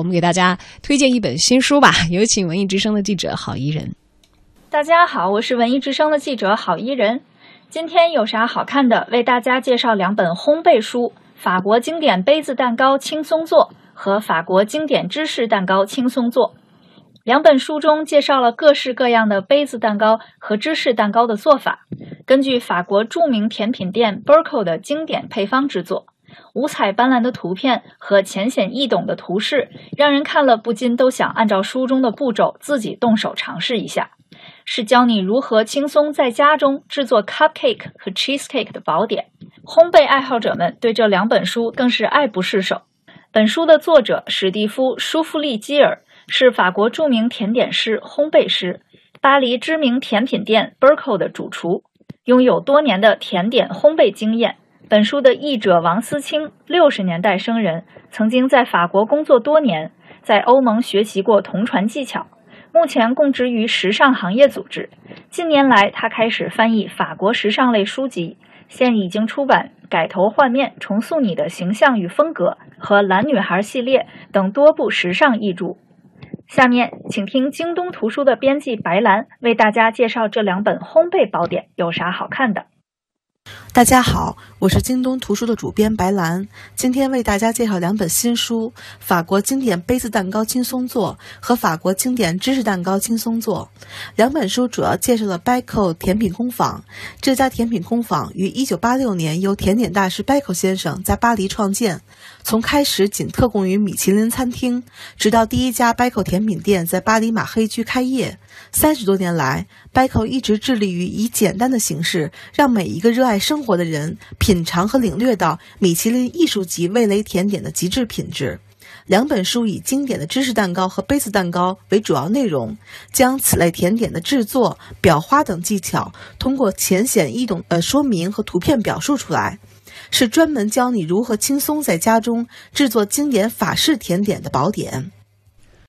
我们给大家推荐一本新书吧，有请文艺之声的记者郝怡人。大家好，我是文艺之声的记者郝怡人。今天有啥好看的？为大家介绍两本烘焙书：《法国经典杯子蛋糕轻松做》和《法国经典芝士蛋糕轻松做》。两本书中介绍了各式各样的杯子蛋糕和芝士蛋糕的做法，根据法国著名甜品店 b u r k o 的经典配方制作。五彩斑斓的图片和浅显易懂的图示，让人看了不禁都想按照书中的步骤自己动手尝试一下。是教你如何轻松在家中制作 cupcake 和 cheesecake 的宝典。烘焙爱好者们对这两本书更是爱不释手。本书的作者史蒂夫·舒夫利基尔是法国著名甜点师、烘焙师，巴黎知名甜品店 berko 的主厨，拥有多年的甜点烘焙经验。本书的译者王思清，六十年代生人，曾经在法国工作多年，在欧盟学习过同传技巧，目前供职于时尚行业组织。近年来，他开始翻译法国时尚类书籍，现已经出版《改头换面：重塑你的形象与风格》和《蓝女孩》系列等多部时尚译著。下面，请听京东图书的编辑白兰为大家介绍这两本烘焙宝典有啥好看的。大家好，我是京东图书的主编白兰，今天为大家介绍两本新书：《法国经典杯子蛋糕轻松做》和《法国经典芝士蛋糕轻松做》。两本书主要介绍了 b a c o 甜品工坊。这家甜品工坊于1986年由甜点大师 Bacco 先生在巴黎创建，从开始仅特供于米其林餐厅，直到第一家 Baco 甜品店在巴黎马黑区开业。三十多年来，Baco 一直致力于以简单的形式，让每一个热爱生活的人品尝和领略到米其林艺术级味蕾甜点的极致品质。两本书以经典的芝士蛋糕和杯子蛋糕为主要内容，将此类甜点的制作、裱花等技巧通过浅显易懂的说明和图片表述出来，是专门教你如何轻松在家中制作经典法式甜点的宝典。